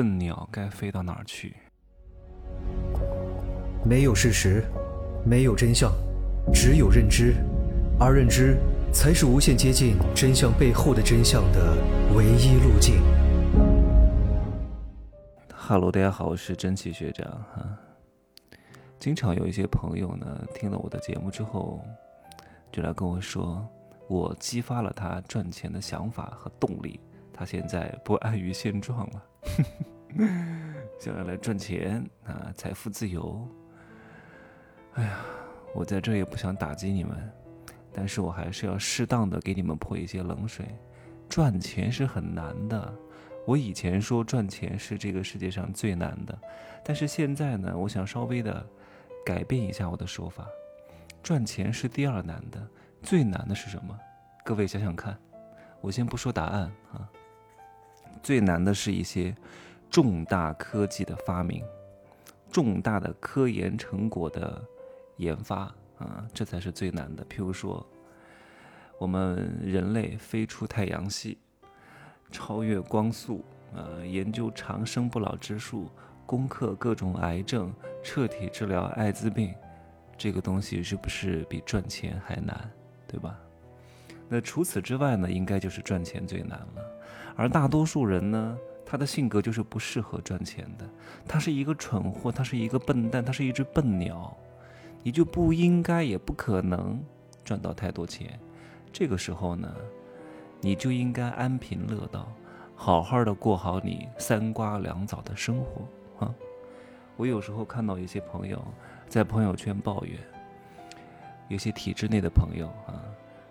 笨鸟该飞到哪儿去？没有事实，没有真相，只有认知，而认知才是无限接近真相背后的真相的唯一路径。哈喽，大家好，我是真奇学长哈。经常有一些朋友呢，听了我的节目之后，就来跟我说，我激发了他赚钱的想法和动力。他现在不安于现状了，想要来赚钱啊，财富自由。哎呀，我在这也不想打击你们，但是我还是要适当的给你们泼一些冷水。赚钱是很难的，我以前说赚钱是这个世界上最难的，但是现在呢，我想稍微的改变一下我的说法，赚钱是第二难的，最难的是什么？各位想想看，我先不说答案啊。最难的是一些重大科技的发明，重大的科研成果的研发啊，这才是最难的。譬如说，我们人类飞出太阳系，超越光速，呃，研究长生不老之术，攻克各种癌症，彻底治疗艾滋病，这个东西是不是比赚钱还难？对吧？那除此之外呢，应该就是赚钱最难了。而大多数人呢，他的性格就是不适合赚钱的。他是一个蠢货，他是一个笨蛋，他是一只笨鸟，你就不应该也不可能赚到太多钱。这个时候呢，你就应该安贫乐道，好好的过好你三瓜两枣的生活啊！我有时候看到一些朋友在朋友圈抱怨，有些体制内的朋友啊。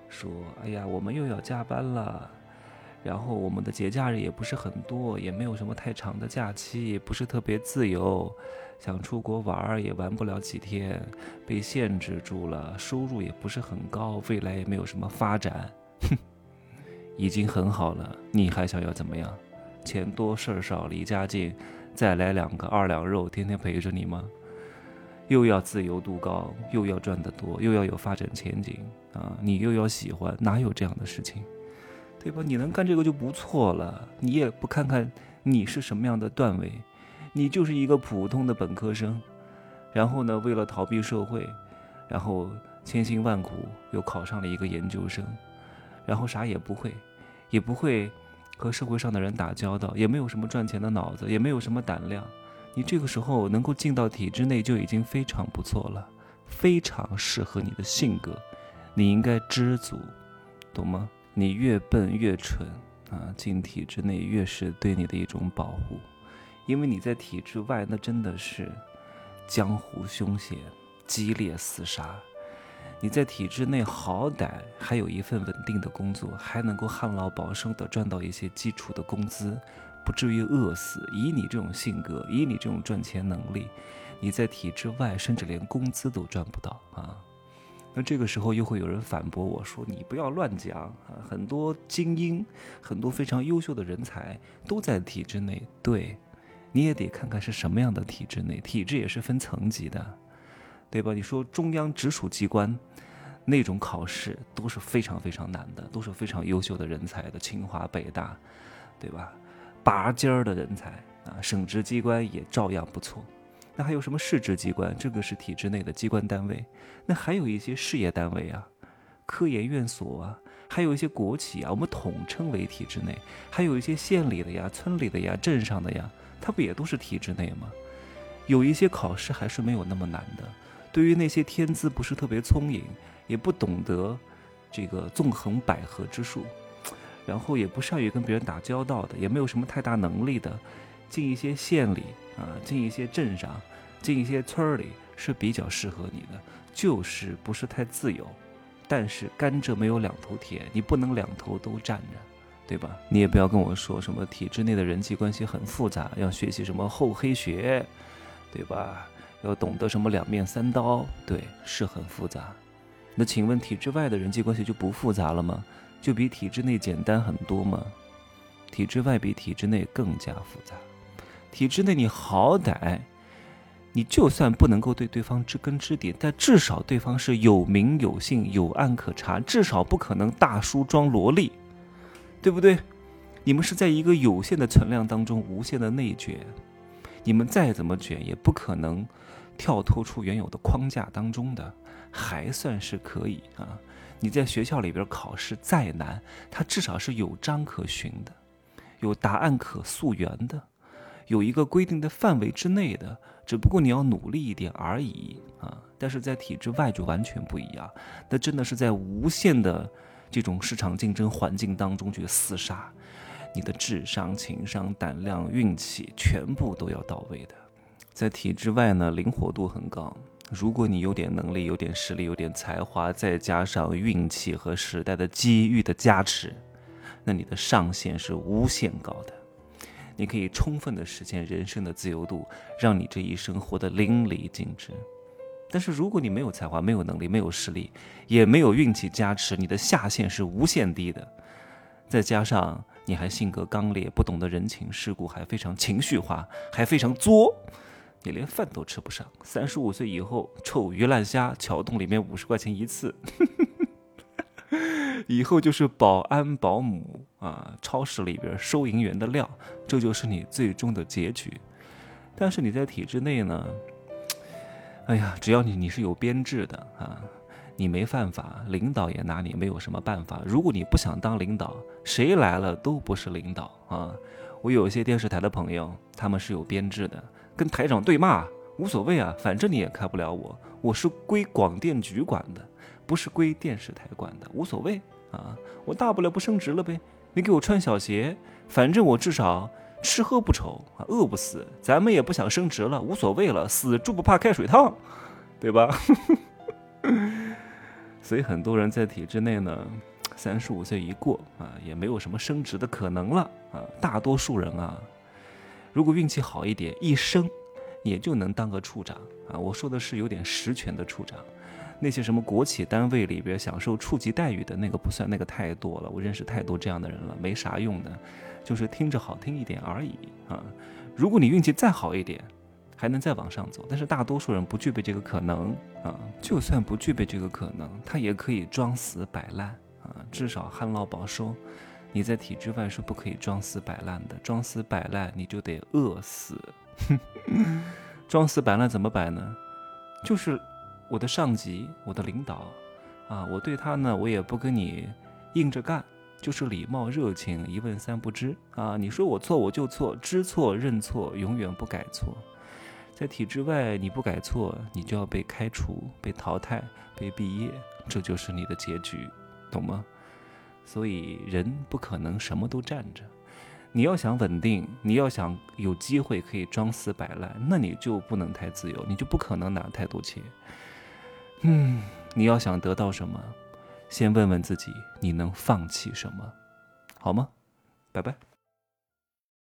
说：“哎呀，我们又要加班了，然后我们的节假日也不是很多，也没有什么太长的假期，也不是特别自由，想出国玩儿也玩不了几天，被限制住了，收入也不是很高，未来也没有什么发展，哼，已经很好了，你还想要怎么样？钱多事儿少，离家近，再来两个二两肉，天天陪着你吗？”又要自由度高，又要赚得多，又要有发展前景啊！你又要喜欢，哪有这样的事情，对吧？你能干这个就不错了。你也不看看你是什么样的段位，你就是一个普通的本科生，然后呢，为了逃避社会，然后千辛万苦又考上了一个研究生，然后啥也不会，也不会和社会上的人打交道，也没有什么赚钱的脑子，也没有什么胆量。你这个时候能够进到体制内就已经非常不错了，非常适合你的性格，你应该知足，懂吗？你越笨越蠢啊，进体制内越是对你的一种保护，因为你在体制外那真的是江湖凶险、激烈厮杀，你在体制内好歹还有一份稳定的工作，还能够旱涝保收的赚到一些基础的工资。不至于饿死。以你这种性格，以你这种赚钱能力，你在体制外甚至连工资都赚不到啊！那这个时候又会有人反驳我说：“你不要乱讲啊！很多精英，很多非常优秀的人才都在体制内。对，你也得看看是什么样的体制内。体制也是分层级的，对吧？你说中央直属机关那种考试都是非常非常难的，都是非常优秀的人才的，清华北大，对吧？”拔尖儿的人才啊，省直机关也照样不错。那还有什么市直机关？这个是体制内的机关单位。那还有一些事业单位啊，科研院所啊，还有一些国企啊，我们统称为体制内。还有一些县里的呀、村里的呀、镇上的呀，它不也都是体制内吗？有一些考试还是没有那么难的。对于那些天资不是特别聪颖，也不懂得这个纵横捭阖之术。然后也不善于跟别人打交道的，也没有什么太大能力的，进一些县里啊，进一些镇上，进一些村里是比较适合你的，就是不是太自由。但是甘蔗没有两头甜，你不能两头都占着，对吧？你也不要跟我说什么体制内的人际关系很复杂，要学习什么厚黑学，对吧？要懂得什么两面三刀，对，是很复杂。那请问体制外的人际关系就不复杂了吗？就比体制内简单很多吗？体制外比体制内更加复杂。体制内你好歹，你就算不能够对对方知根知底，但至少对方是有名有姓、有案可查，至少不可能大叔装萝莉，对不对？你们是在一个有限的存量当中无限的内卷，你们再怎么卷也不可能跳脱出原有的框架当中的，还算是可以啊。你在学校里边考试再难，它至少是有章可循的，有答案可溯源的，有一个规定的范围之内的，只不过你要努力一点而已啊。但是在体制外就完全不一样，那真的是在无限的这种市场竞争环境当中去厮杀，你的智商、情商、胆量、运气全部都要到位的。在体制外呢，灵活度很高。如果你有点能力、有点实力、有点才华，再加上运气和时代的机遇的加持，那你的上限是无限高的。你可以充分的实现人生的自由度，让你这一生活得淋漓尽致。但是如果你没有才华、没有能力、没有实力，也没有运气加持，你的下限是无限低的。再加上你还性格刚烈，不懂得人情世故，还非常情绪化，还非常作。你连饭都吃不上，三十五岁以后臭鱼烂虾，桥洞里面五十块钱一次，以后就是保安保姆啊，超市里边收银员的料，这就是你最终的结局。但是你在体制内呢，哎呀，只要你你是有编制的啊，你没犯法，领导也拿你没有什么办法。如果你不想当领导，谁来了都不是领导啊。我有一些电视台的朋友，他们是有编制的。跟台长对骂无所谓啊，反正你也开不了我，我是归广电局管的，不是归电视台管的，无所谓啊，我大不了不升职了呗。你给我穿小鞋，反正我至少吃喝不愁啊，饿不死。咱们也不想升职了，无所谓了，死猪不怕开水烫，对吧？所以很多人在体制内呢，三十五岁一过啊，也没有什么升职的可能了啊，大多数人啊。如果运气好一点，一生也就能当个处长啊！我说的是有点实权的处长，那些什么国企单位里边享受处级待遇的那个不算，那个太多了，我认识太多这样的人了，没啥用的，就是听着好听一点而已啊！如果你运气再好一点，还能再往上走，但是大多数人不具备这个可能啊！就算不具备这个可能，他也可以装死摆烂啊！至少汉老宝说。你在体制外是不可以装死摆烂的，装死摆烂你就得饿死。装死摆烂怎么摆呢？就是我的上级，我的领导，啊，我对他呢，我也不跟你硬着干，就是礼貌热情，一问三不知啊。你说我错我就错，知错认错，永远不改错。在体制外你不改错，你就要被开除、被淘汰、被毕业，这就是你的结局，懂吗？所以人不可能什么都占着，你要想稳定，你要想有机会可以装死摆烂，那你就不能太自由，你就不可能拿太多钱。嗯，你要想得到什么，先问问自己，你能放弃什么，好吗？拜拜。